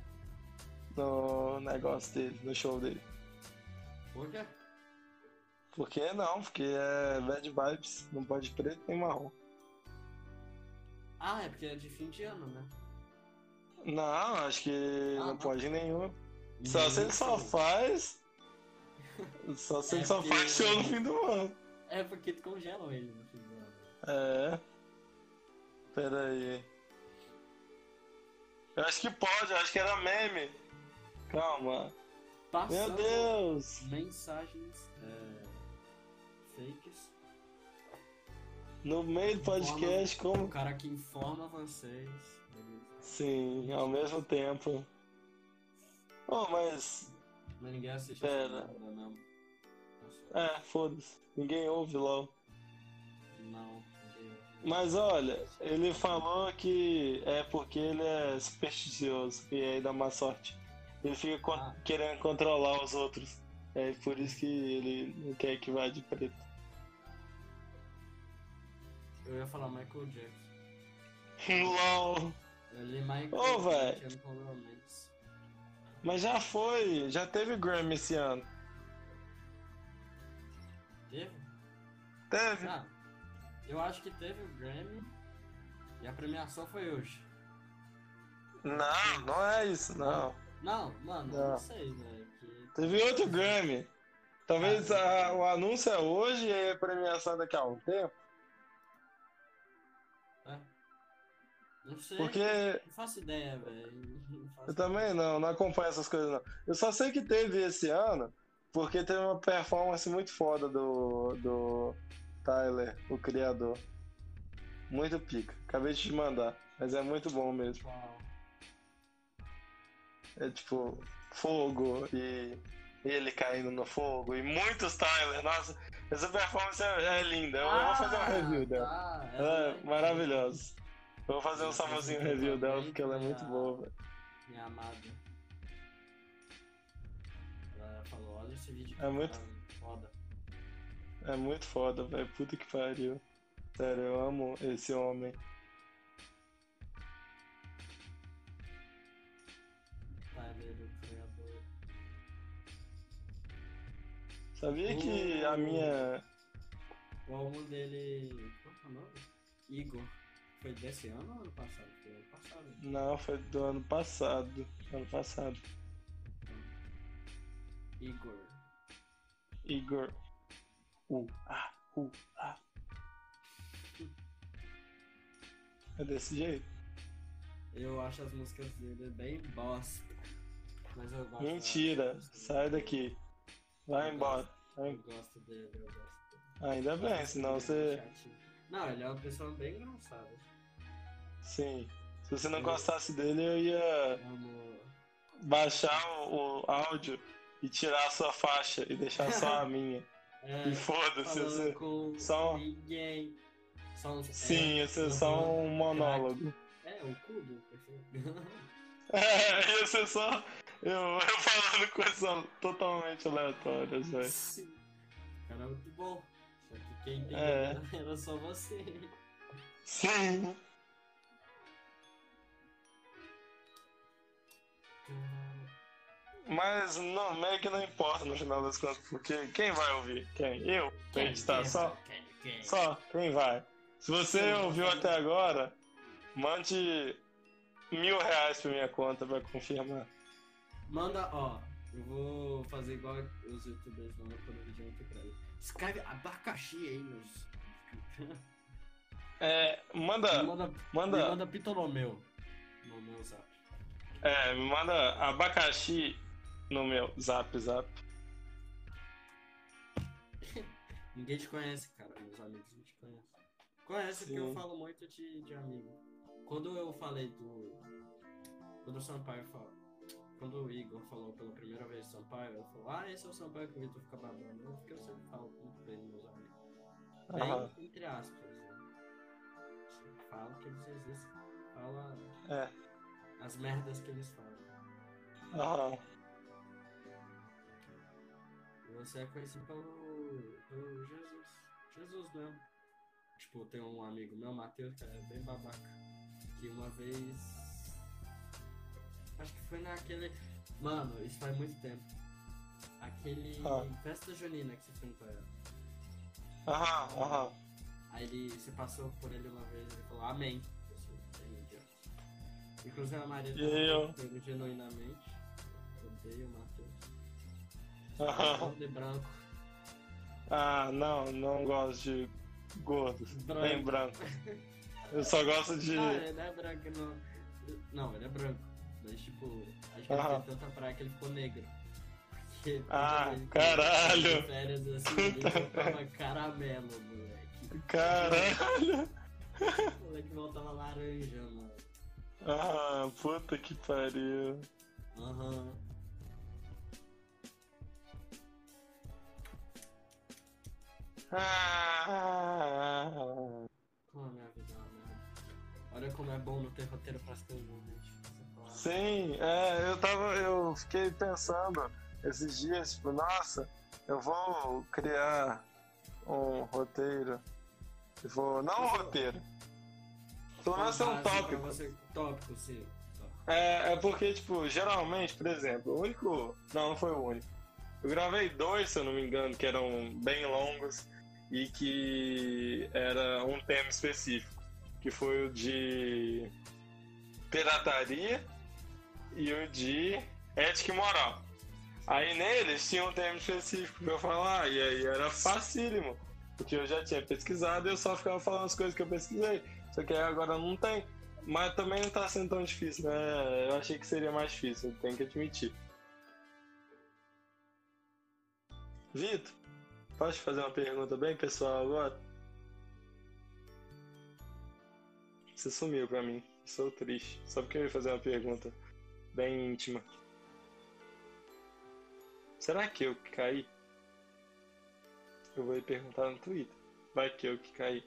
No negócio dele, no show dele. Por quê? Por que não? Porque é bad vibes, não pode preto nem marrom. Ah, é porque é de fim de ano, né? Não, acho que Ah, não não. pode nenhum. Só se ele só faz. Só se É ele só porque- faz show no fim do ano. É porque congelam ele no fim do ano. É. Pera aí. Eu acho que pode, eu acho que era meme. Calma. Meu Passando Deus! mensagens é, fakes. No meio do podcast, O como. cara que informa vocês. Sim, ao mesmo tempo. Oh, mas. Mas ninguém assiste Pera. merda, não. É, foda-se. Ninguém ouve LOL. Não, ninguém. Mas olha, ele falou que é porque ele é supersticioso e aí dá má sorte. Ele fica Ah. querendo controlar os outros. É por isso que ele não quer que vá de preto. Eu ia falar Michael Jackson. LOL! Eu li Michael. Chemical Romance. Mas já foi, já teve Grammy esse ano. Teve? Teve? Ah, eu acho que teve o Grammy e a premiação foi hoje. Não, não é isso, não. Não, mano, Não. não sei, velho. Que... Teve outro Grammy. Talvez a- o anúncio é hoje e a premiação daqui a um tempo. Não sei. Porque Não faço ideia, velho. Eu também não, não acompanho essas coisas não. Eu só sei que teve esse ano, porque teve uma performance muito foda do, do Tyler, o criador. Muito pica. Acabei de te mandar, mas é muito bom mesmo. Qual? É tipo, fogo e ele caindo no fogo e muitos Tyler. Nossa, essa performance é, é linda. Eu, eu vou fazer um review dela. Ela é é maravilhosa. Vou fazer um famosinho review dela porque ela é muito boa, velho. Minha amada. Ela falou, olha esse vídeo É muito- cara, foda. É muito foda, velho. Puta que pariu. Sério, eu amo esse homem. Tyler, o criador. Sabia que a minha. O álbum dele. Qual que é o nome? Igor. Foi desse ano ou ano passado? Foi ano passado. né? Não, foi do ano passado. Ano passado. Igor. Igor. U, A, U, A. É desse jeito? Eu acho as músicas dele bem bosta. Mas eu gosto. Mentira, sai daqui. Vai Eu embora. gosto- Eu gosto dele, eu gosto dele. Ainda bem, senão é você. Não, ele é uma pessoa bem engraçada. Sim. Se você não gostasse dele, eu ia baixar o, o áudio e tirar a sua faixa e deixar só a *laughs* minha. É, E foda-se, você. só- ninguém. Só um, Sim, é, ia ser só um monólogo. É, um cubo. perfeito. *laughs* É, ia ser só eu, eu falando coisas totalmente aleatórias, velho. Sim. Cara, é muito bom. Só que quem entendeu É. era só você. Sim. Mas não, meio que não importa no final das contas, porque quem vai ouvir? Quem? Eu? Pra gente tá só? Quem, quem? Só, quem vai? Se você Sim. ouviu até agora, mande mil reais pra minha conta pra confirmar. Manda, ó. Eu vou fazer igual os youtubers mandam quando vídeo muito grande. Escreve abacaxi aí nos. É, manda, Me manda, me manda, manda Ptolomeu no meu zap. é, me manda abacaxi no meu zap zap. *laughs* Ninguém te conhece, cara. Meus amigos não te conhecem. Conhece porque eu Sim. falo muito de, de amigo. Quando eu falei do. Quando o Sampaio falou. Quando o Igor falou pela primeira vez do Sampaio, ele falou: Ah, esse é o Sampaio que o Vitor fica babando. Eu fiquei, eu sempre falo muito bem dos meus amigos. Bem, Aham. entre aspas. Né? Falo que eles existem. Fala É. as merdas que eles falam. Aham. Você é conhecido pelo, pelo Jesus. Jesus mesmo. Tipo, tem um amigo meu, Matheus, que é bem babaca. Que uma vez. Acho que foi naquele. Mano, isso faz muito tempo. Aquele. Ah. Festa junina que você foi com ela. Aham, aham. Aí ele, você passou por ele uma vez e ele falou Amém. Inclusive a Maria E eu? genuinamente. Odeio o Matheus. Gordo e branco. Ah, não, não gosto de gordos. Branco. Bem branco. Eu só gosto de. Ah, ele não é branco, não. Não, ele é branco. Mas, tipo, acho que Aham. ele fez tanta praia que ele ficou negro. Porque Ah, caralho. ele de férias, assim, ele voltava caramelo, moleque. Caralho! O moleque voltava laranja, mano. Ah, puta que pariu. Aham. Ah, minha vida é. Olha como é bom não ter roteiro coisas, gente. Você fala, sim, é, eu tava. Eu fiquei pensando esses dias, tipo, nossa, eu vou criar um roteiro. Eu vou. Não um roteiro. Pelo menos ser um pra tópico. Você, tópico, sim. É, é porque, tipo, geralmente, por exemplo, o único. Não, não foi o único. Eu gravei dois, se eu não me engano, que eram bem longos e que era um tema específico. Que foi o de pirataria e o de ética e moral. Aí neles tinha um tema específico pra eu falar, e aí era facílimo. Porque eu já tinha pesquisado e eu só ficava falando as coisas que eu pesquisei. Só que agora não tem. Mas também não tá sendo tão difícil, né? Eu achei que seria mais difícil, tenho que admitir. Vitor, posso fazer uma pergunta bem pessoal agora? Você sumiu pra mim, sou triste. Só porque eu ia fazer uma pergunta bem íntima. Será que eu que caí? Eu vou lhe perguntar no Twitter. Vai que eu que caí.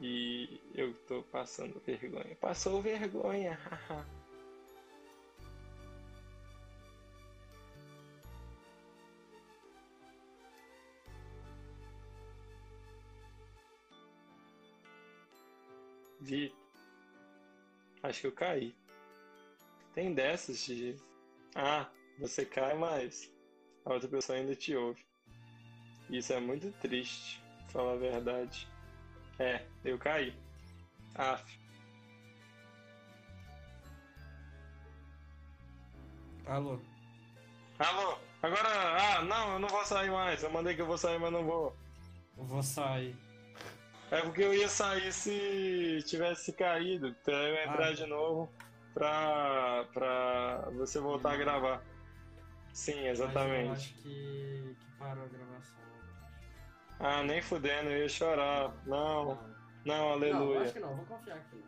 E eu tô passando vergonha. Passou vergonha, haha. Vi. Acho que eu caí. Tem dessas de. Ah, você cai, mas a outra pessoa ainda te ouve. Isso é muito triste, falar a verdade. É, eu caí. Af. Alô? Alô? Agora. Ah, não, eu não vou sair mais. Eu mandei que eu vou sair, mas não vou. Eu vou sair. É porque eu ia sair se tivesse caído, pra eu entrar Ah. de novo pra, pra você voltar a gravar. Sim, Mas eu exatamente. acho que, que parou a gravação. Ah, nem fudendo, eu ia chorar. Não, Não, não, não, aleluia. acho que não, vou confiar aqui.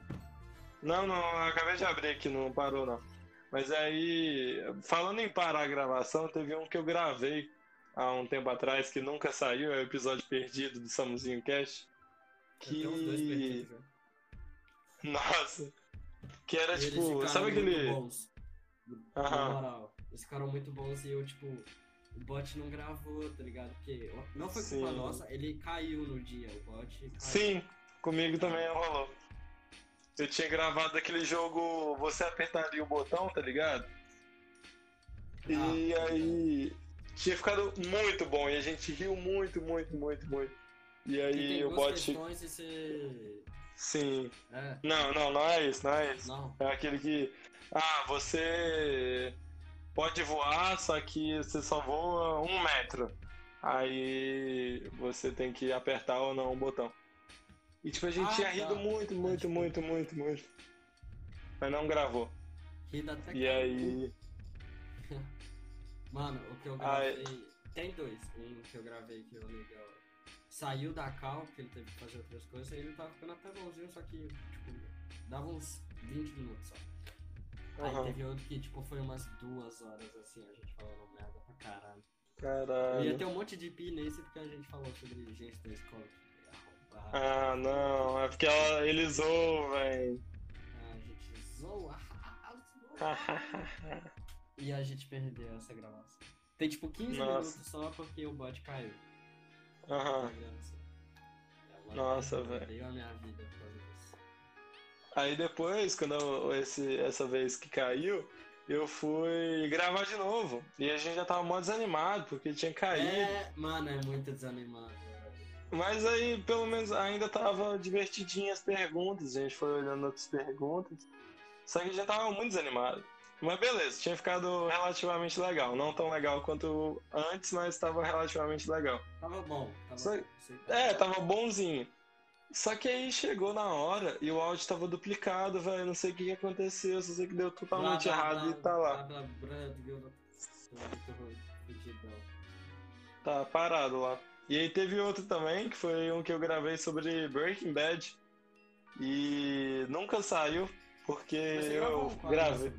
Não, não, eu acabei de abrir aqui, não parou não. Mas aí, falando em parar a gravação, teve um que eu gravei há um tempo atrás que nunca saiu, é o episódio perdido do Samuzinho Cast. Que. perdidos já. Nossa! Que era eles tipo. ficaram Sabe muito aquele. bons. Na moral, eles ficaram muito bons e eu, tipo, o bot não gravou, tá ligado? Porque não foi culpa Sim. nossa, ele caiu no dia, o bot caiu. Sim, comigo também rolou. Eu tinha gravado aquele jogo, você apertaria o botão, tá ligado? E Ah, aí tinha ficado muito bom e a gente riu muito, muito, muito, muito. E aí o bot. questões e você... Sim. É, Não, não, não é isso, não é isso. não. É aquele que. Ah, você pode voar, só que você só voa um metro. Aí você tem que apertar ou não o botão. E tipo, a gente Ah, tinha tá. rido muito, muito, Pode muito, muito, muito. Mas não gravou. Ri da até E aí. *laughs* Mano, o que eu gravei. Tem dois. Um que eu gravei que o legal saiu da cal, que ele teve que fazer outras coisas, e ele tava ficando até bonzinho, só que, tipo, dava uns 20 minutos só. Aí teve outro que, tipo, foi umas duas horas assim, a gente falando merda pra caralho. Eu ia Caralho. ter um monte de pi nesse porque a gente falou sobre gente da escola. Ah, não. É porque ela, ele zoou, velho. A gente zoa. zoa. *laughs* E a gente perdeu essa gravação. Tem tipo 15 Nossa. minutos só porque o bot caiu. Aham. Tá. Ela Nossa, velho. a minha vida por causa disso. Aí depois, quando eu- esse, essa vez que caiu, eu fui gravar de novo. E a gente já tava mó desanimado, porque tinha caído. É, mano, é muito desanimado. Mas aí, pelo menos, ainda tava divertidinho as perguntas. A gente foi olhando outras perguntas. Só que já tava muito desanimado. Mas beleza, tinha ficado relativamente legal. Não tão legal quanto antes, mas tava relativamente legal. Tava bom. Tava Só- É, tava bonzinho. Só que aí chegou na hora e o áudio tava duplicado, velho. Não sei o que, que aconteceu, só sei que deu totalmente Blá, blá, errado blá, e tá lá. Tá parado lá. E aí teve outro também, que foi um que eu gravei sobre Breaking Bad. E nunca saiu, porque eu um gravei.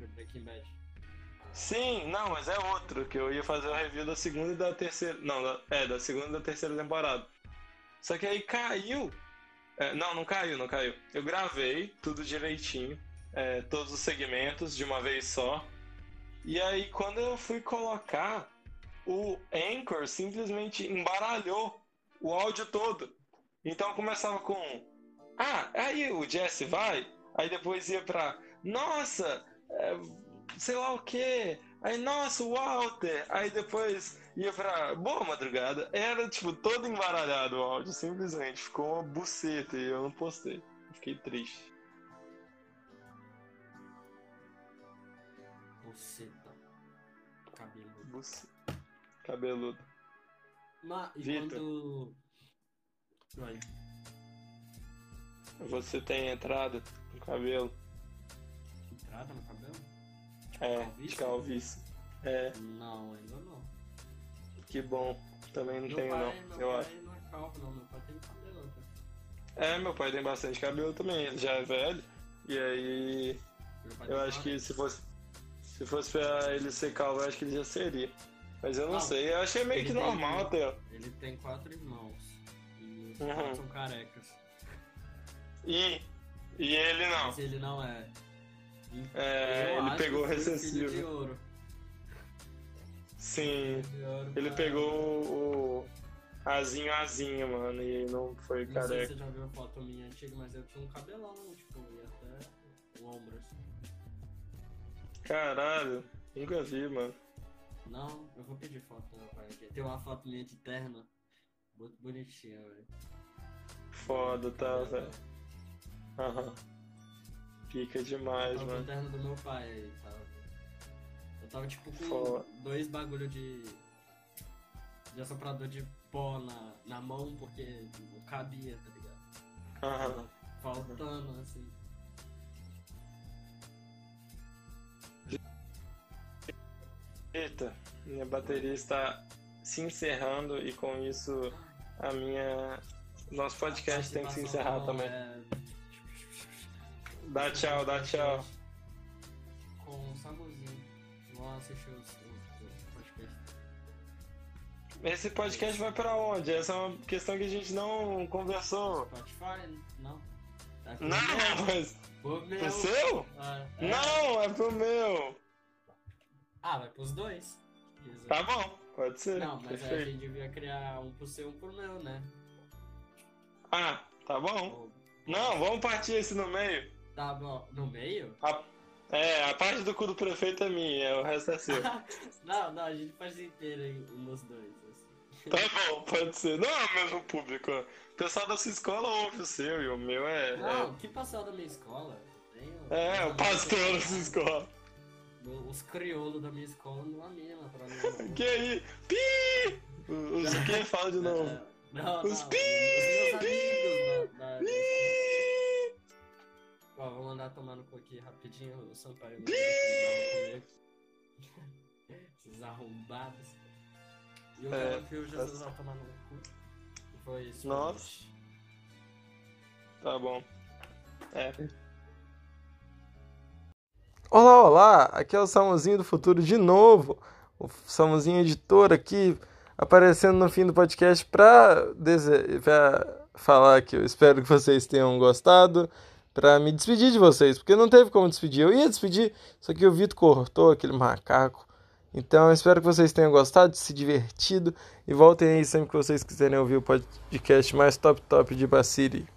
Sim, não, mas é outro, que eu ia fazer o review da segunda e da terceira. Não, da- é, da segunda e da terceira temporada. Só que aí caiu. É, não, não caiu, não caiu. Eu gravei tudo direitinho, é, todos os segmentos de uma vez só. E aí quando eu fui colocar, o Anchor simplesmente embaralhou o áudio todo. Então começava com. Ah, aí o Jesse vai. Aí depois ia pra. Nossa! é, sei lá o que. Aí, nossa, o Walter. Aí depois ia pra boa madrugada. Era, tipo, todo embaralhado o áudio, simplesmente. Ficou uma buceta e eu não postei. Fiquei triste. Buceta. Cabelo. Buceta. Cabeludo. Mas, e quando... Vai. Você tem entrada no cabelo? Entrada no cabelo? É, Calvície? de calvície. É, Não, ainda não. que bom. Também não meu tenho, pai, não. meu Eu pai acho. não é calvo, não. Meu pai tem cabelo, tá? É, meu pai tem bastante cabelo também. Ele já é velho. E aí, eu acho que se fosse, se fosse pra ele ser calvo, eu acho que ele já seria. Mas eu não, Não, sei. Eu achei meio que tem- normal até. Ele tem quatro irmãos. E os Uhum. quatro são carecas. E, e ele não. Mas ele não é. E É, ele pegou o que eu fui filho de recessivo. ouro. Sim. De ouro Ele pra- pegou o azinho azinho, mano, e não foi Não sei se careca. você já viu foto minha antiga, mas eu tinha um cabelão, tipo, ia até o ombro assim. Caralho, nunca vi, mano. Não, eu vou pedir foto meu pai aqui. Tem uma foto minha de terno. Muito bonitinha, velho. Foda, tá, velho. Aham. Fica demais, Tava o mano. terno do meu pai aí, sabe? Eu tava tipo com Foda. dois bagulho de. de assoprador de pó na, na mão porque não cabia, tá ligado? Aham. Tava faltando, assim. Eita, minha bateria está se encerrando e com isso a minha. Nosso podcast tem que se encerrar também. É... Dá tchau, dá tchau. Com um saborzinho. Vamos assistir os, podcast. Esse podcast vai pra onde? Essa é uma questão que a gente não conversou. Spotify? Não. É não, mas. Pro, pro seu? Ah, é. Não, é pro meu. Ah, vai pros dois. Tá bom, pode ser. Não, mas Perfeito. a gente devia criar um pro seu e um pro meu, né? Ah, tá bom. Não, vamos partir esse no meio. Tá bom. No meio? A... É, a parte do cu do prefeito é minha, o resto é seu. *laughs* não, não, a gente faz inteiro nos dois. Assim. Tá bom, pode ser. Não é o mesmo público. O pessoal da sua escola ouve o seu e o meu é. Não, é... que pessoal da minha escola? É, o pastor da sua escola. Os crioulos da minha escola não amena pra mim. *laughs* que aí? Pi! Os que fala de novo? Não, Os não, pi! Os pi! Da, da, pi! Ó, vou mandar tomar no cu aqui rapidinho o Sampaio. *laughs* Esses arrombados. E o é, cara viu Jesus vai tomar no cu. Foi isso. Nossa. Tá bom. É. Olá, olá! Aqui é o Samuzinho do Futuro de novo. O Samuzinho editor aqui aparecendo no fim do podcast para dese... falar que eu espero que vocês tenham gostado, para me despedir de vocês, porque não teve como despedir. Eu ia despedir, só que o Vitor cortou aquele macaco. Então eu espero que vocês tenham gostado, se divertido e voltem aí sempre que vocês quiserem ouvir o podcast mais top top de Baciri.